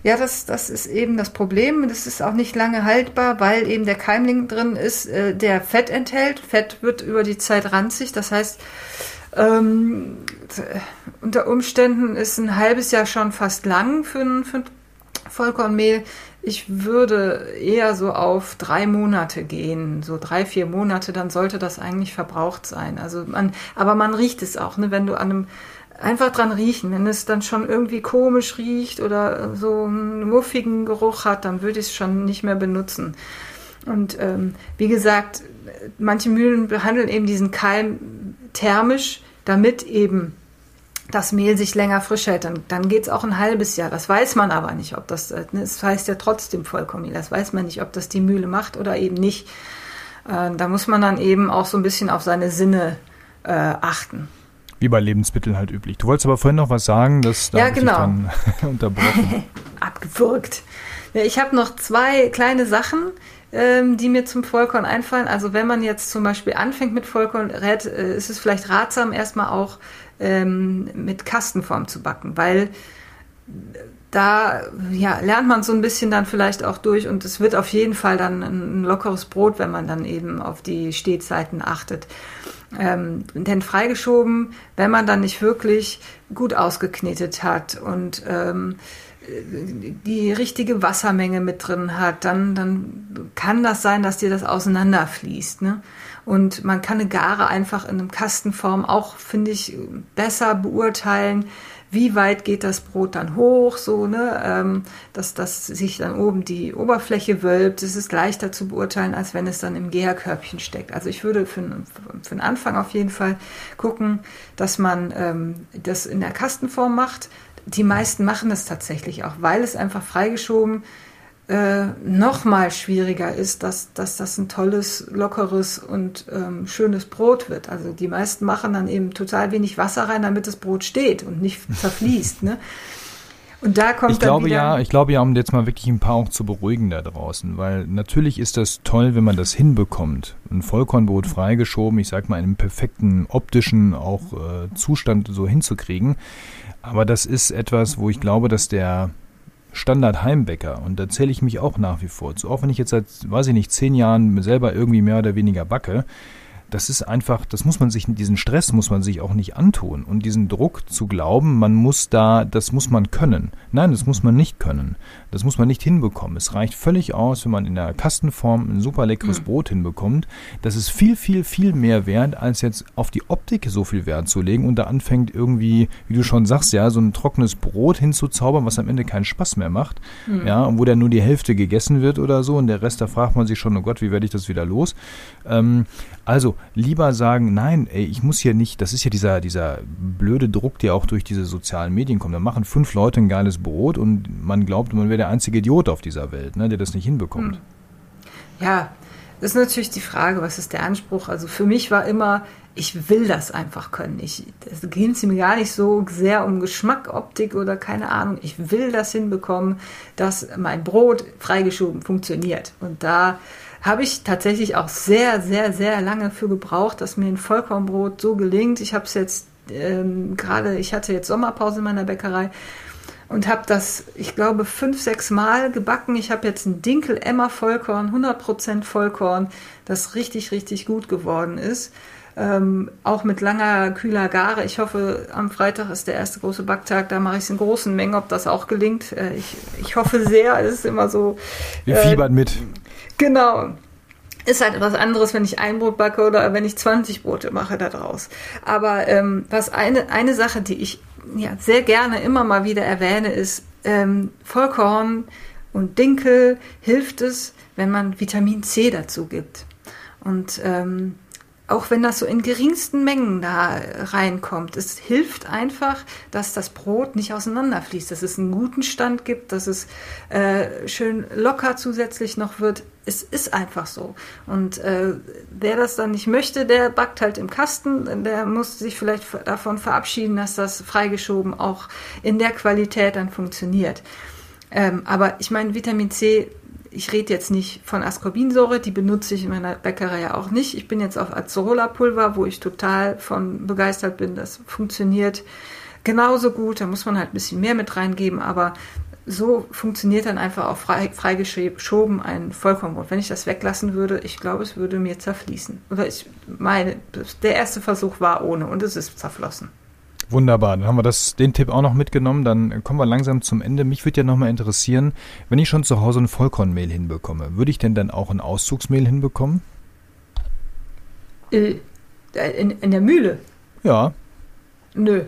Ja, das, das ist eben das Problem. Das ist auch nicht lange haltbar, weil eben der Keimling drin ist, äh, der Fett enthält. Fett wird über die Zeit ranzig. Das heißt, ähm, unter Umständen ist ein halbes Jahr schon fast lang für ein, für ein Vollkornmehl. Ich würde eher so auf drei Monate gehen, so drei, vier Monate, dann sollte das eigentlich verbraucht sein. Also man, aber man riecht es auch, ne? wenn du an einem einfach dran riechen. Wenn es dann schon irgendwie komisch riecht oder so einen muffigen Geruch hat, dann würde ich es schon nicht mehr benutzen. Und ähm, wie gesagt, manche Mühlen behandeln eben diesen Keim thermisch, damit eben das Mehl sich länger frisch hält. Dann, dann geht es auch ein halbes Jahr. Das weiß man aber nicht, ob das, äh, ne, das heißt ja trotzdem Vollkornmehl. Das weiß man nicht, ob das die Mühle macht oder eben nicht. Äh, da muss man dann eben auch so ein bisschen auf seine Sinne äh, achten. Wie bei Lebensmitteln halt üblich. Du wolltest aber vorhin noch was sagen, das da ja, genau. dann [LAUGHS] unterbrochen. [LAUGHS] Abgewürgt. Ich habe noch zwei kleine Sachen, ähm, die mir zum Vollkorn einfallen. Also wenn man jetzt zum Beispiel anfängt mit Vollkorn, äh, ist es vielleicht ratsam, erstmal auch ähm, mit Kastenform zu backen, weil da ja, lernt man so ein bisschen dann vielleicht auch durch und es wird auf jeden Fall dann ein, lockeres Brot, wenn man dann eben auf die Stehzeiten achtet ähm, denn freigeschoben, wenn man dann nicht wirklich gut ausgeknetet hat und ähm, die richtige Wassermenge mit drin hat, dann, dann kann das sein, dass dir das auseinanderfließt. Ne? Und man kann eine Gare einfach in einem Kastenform auch, finde ich, besser beurteilen, wie weit geht das Brot dann hoch, so, ne, ähm, dass, dass sich dann oben die Oberfläche wölbt. Es ist leichter zu beurteilen, als wenn es dann im Gärkörbchen steckt. Also ich würde für, für den Anfang auf jeden Fall gucken, dass man ähm, das in der Kastenform macht. Die meisten machen das tatsächlich auch, weil es einfach freigeschoben äh, noch mal schwieriger ist, dass, dass das ein tolles, lockeres und ähm, schönes Brot wird. Also die meisten machen dann eben total wenig Wasser rein, damit das Brot steht und nicht [LAUGHS] zerfließt. Ne? Und da kommt ich dann glaube wieder, ja, ich glaube ja, um jetzt mal wirklich ein paar auch zu beruhigen da draußen, weil natürlich ist das toll, wenn man das hinbekommt. Ein Vollkornbrot freigeschoben, ich sag mal, in einem perfekten optischen auch äh, Zustand so hinzukriegen. Aber das ist etwas, wo ich glaube, dass der Standard Heimbäcker, und da zähle ich mich auch nach wie vor zu, auch wenn ich jetzt seit, weiß ich nicht, zehn Jahren selber irgendwie mehr oder weniger backe, das ist einfach, das muss man sich, diesen Stress muss man sich auch nicht antun. Und diesen Druck zu glauben, man muss da, das muss man können. Nein, das muss man nicht können. Das muss man nicht hinbekommen. Es reicht völlig aus, wenn man in der Kastenform ein super leckeres mhm. Brot hinbekommt. Das ist viel, viel, viel mehr wert, als jetzt auf die Optik so viel Wert zu legen und da anfängt irgendwie, wie du schon sagst, ja, so ein trockenes Brot hinzuzaubern, was am Ende keinen Spaß mehr macht. Mhm. Ja, und wo dann nur die Hälfte gegessen wird oder so und der Rest, da fragt man sich schon, oh Gott, wie werde ich das wieder los? Ähm, also lieber sagen, nein, ey, ich muss hier nicht, das ist ja dieser, dieser blöde Druck, der auch durch diese sozialen Medien kommt. Da machen fünf Leute ein geiles Brot und man glaubt, man wäre der einzige Idiot auf dieser Welt, ne, der das nicht hinbekommt. Hm. Ja, das ist natürlich die Frage, was ist der Anspruch? Also für mich war immer, ich will das einfach können. Ich, es geht mir gar nicht so sehr um Geschmack, Optik oder keine Ahnung. Ich will das hinbekommen, dass mein Brot freigeschoben funktioniert. Und da habe ich tatsächlich auch sehr, sehr, sehr lange für gebraucht, dass mir ein Vollkornbrot so gelingt. Ich habe es jetzt ähm, gerade, ich hatte jetzt Sommerpause in meiner Bäckerei und habe das, ich glaube, fünf, sechs Mal gebacken. Ich habe jetzt ein Dinkel Emma Vollkorn, 100% Vollkorn, das richtig, richtig gut geworden ist. Ähm, auch mit langer, kühler Gare. Ich hoffe, am Freitag ist der erste große Backtag. Da mache ich es in großen Mengen, ob das auch gelingt. Äh, ich, ich hoffe sehr. Es ist immer so. Wir äh, fiebern mit. Genau. Ist halt etwas anderes, wenn ich ein Brot backe oder wenn ich 20 Brote mache daraus. Aber ähm, was eine, eine Sache, die ich ja, sehr gerne immer mal wieder erwähne, ist ähm, Vollkorn und Dinkel hilft es, wenn man Vitamin C dazu gibt. Und ähm, auch wenn das so in geringsten Mengen da reinkommt, es hilft einfach, dass das Brot nicht auseinanderfließt, dass es einen guten Stand gibt, dass es äh, schön locker zusätzlich noch wird. Es ist einfach so. Und äh, wer das dann nicht möchte, der backt halt im Kasten. Der muss sich vielleicht davon verabschieden, dass das freigeschoben auch in der Qualität dann funktioniert. Ähm, aber ich meine, Vitamin C ich rede jetzt nicht von Ascorbinsäure, die benutze ich in meiner Bäckerei ja auch nicht. Ich bin jetzt auf Acerola-Pulver, wo ich total von begeistert bin. Das funktioniert genauso gut. Da muss man halt ein bisschen mehr mit reingeben, aber so funktioniert dann einfach auch frei, freigeschoben ein Vollkornbrot. Wenn ich das weglassen würde, ich glaube, es würde mir zerfließen. Oder ich meine, der erste Versuch war ohne und es ist zerflossen. Wunderbar, dann haben wir das, den Tipp auch noch mitgenommen. Dann kommen wir langsam zum Ende. Mich würde ja nochmal interessieren, wenn ich schon zu Hause ein Vollkornmehl hinbekomme, würde ich denn dann auch ein Auszugsmehl hinbekommen? Äh, in, in der Mühle? Ja. Nö.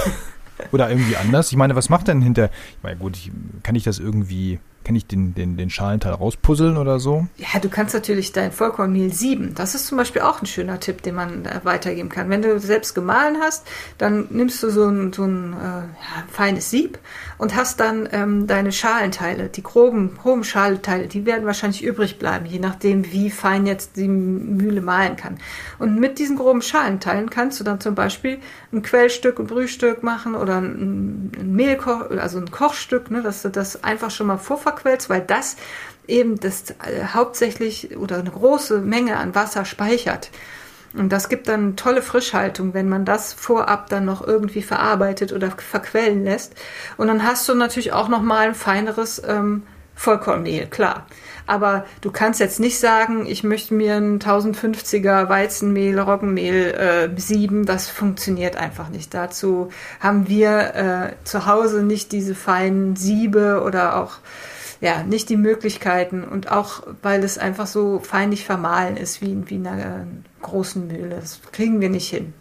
[LAUGHS] Oder irgendwie anders. Ich meine, was macht denn hinter. Ich meine, gut, ich, kann ich das irgendwie kann ich den, den, den Schalenteil rauspuzzeln oder so? Ja, du kannst natürlich dein Vollkornmehl sieben. Das ist zum Beispiel auch ein schöner Tipp, den man weitergeben kann. Wenn du selbst gemahlen hast, dann nimmst du so ein, so ein äh, feines Sieb und hast dann ähm, deine Schalenteile, die groben, groben Schalenteile, die werden wahrscheinlich übrig bleiben, je nachdem, wie fein jetzt die Mühle mahlen kann. Und mit diesen groben Schalenteilen kannst du dann zum Beispiel ein Quellstück, ein Brühstück machen oder ein, ein Mehlkoch, also ein Kochstück, ne, dass du das einfach schon mal vorverkaufst verquellst, weil das eben das äh, hauptsächlich oder eine große Menge an Wasser speichert. Und das gibt dann tolle Frischhaltung, wenn man das vorab dann noch irgendwie verarbeitet oder verquellen lässt. Und dann hast du natürlich auch noch mal ein feineres ähm, Vollkornmehl, klar. Aber du kannst jetzt nicht sagen, ich möchte mir ein 1050er Weizenmehl, Roggenmehl äh, sieben. Das funktioniert einfach nicht. Dazu haben wir äh, zu Hause nicht diese feinen Siebe oder auch ja, nicht die Möglichkeiten und auch, weil es einfach so feinlich vermahlen ist wie, wie in einer großen Mühle. Das kriegen wir nicht hin.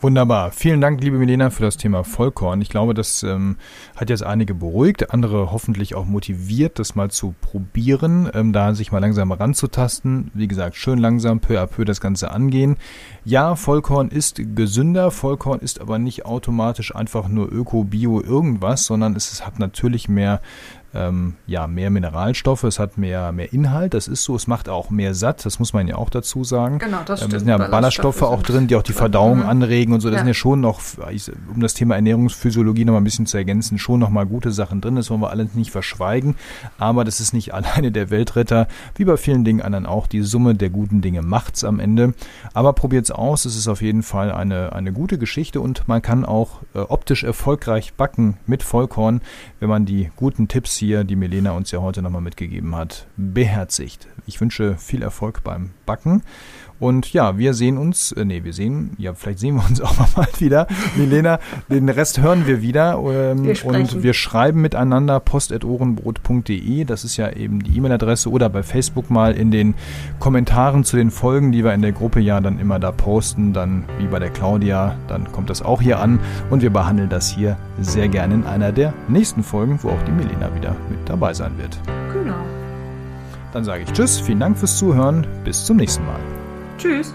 Wunderbar. Vielen Dank, liebe Milena, für das Thema Vollkorn. Ich glaube, das ähm, hat jetzt einige beruhigt, andere hoffentlich auch motiviert, das mal zu probieren, ähm, da sich mal langsam ranzutasten. Wie gesagt, schön langsam, peu à peu das Ganze angehen. Ja, Vollkorn ist gesünder, Vollkorn ist aber nicht automatisch einfach nur Öko, Bio, irgendwas, sondern es hat natürlich mehr ähm, ja, mehr Mineralstoffe, es hat mehr, mehr Inhalt, das ist so, es macht auch mehr satt, das muss man ja auch dazu sagen. Genau, das ähm, stimmt. Es sind ja Ballaststoffe auch drin, die auch die Verdauung mhm. anregen und so. Das ja. sind ja schon noch, um das Thema Ernährungsphysiologie noch mal ein bisschen zu ergänzen, schon noch mal gute Sachen drin. Das wollen wir alle nicht verschweigen. Aber das ist nicht [LAUGHS] alleine der Weltretter. Wie bei vielen Dingen anderen auch. Die Summe der guten Dinge macht's am Ende. Aber probiert's aus. Es ist auf jeden Fall eine, eine gute Geschichte und man kann auch äh, optisch erfolgreich backen mit Vollkorn, wenn man die guten Tipps hier, die Milena uns ja heute nochmal mitgegeben hat, beherzigt. Ich wünsche viel Erfolg beim Backen und ja, wir sehen uns, äh, nee, wir sehen, ja, vielleicht sehen wir uns [LAUGHS] auch mal wieder. Milena, den Rest hören wir wieder. Ähm, wir und wir schreiben miteinander post.ohrenbrot.de. Das ist ja eben die E-Mail-Adresse oder bei Facebook mal in den Kommentaren zu den Folgen, die wir in der Gruppe ja dann immer da posten, dann wie bei der Claudia, dann kommt das auch hier an und wir behandeln das hier sehr gerne in einer der nächsten Folgen, wo auch die Milena wieder mit dabei sein wird. Genau. Dann sage ich Tschüss, vielen Dank fürs Zuhören, bis zum nächsten Mal. Tschüss.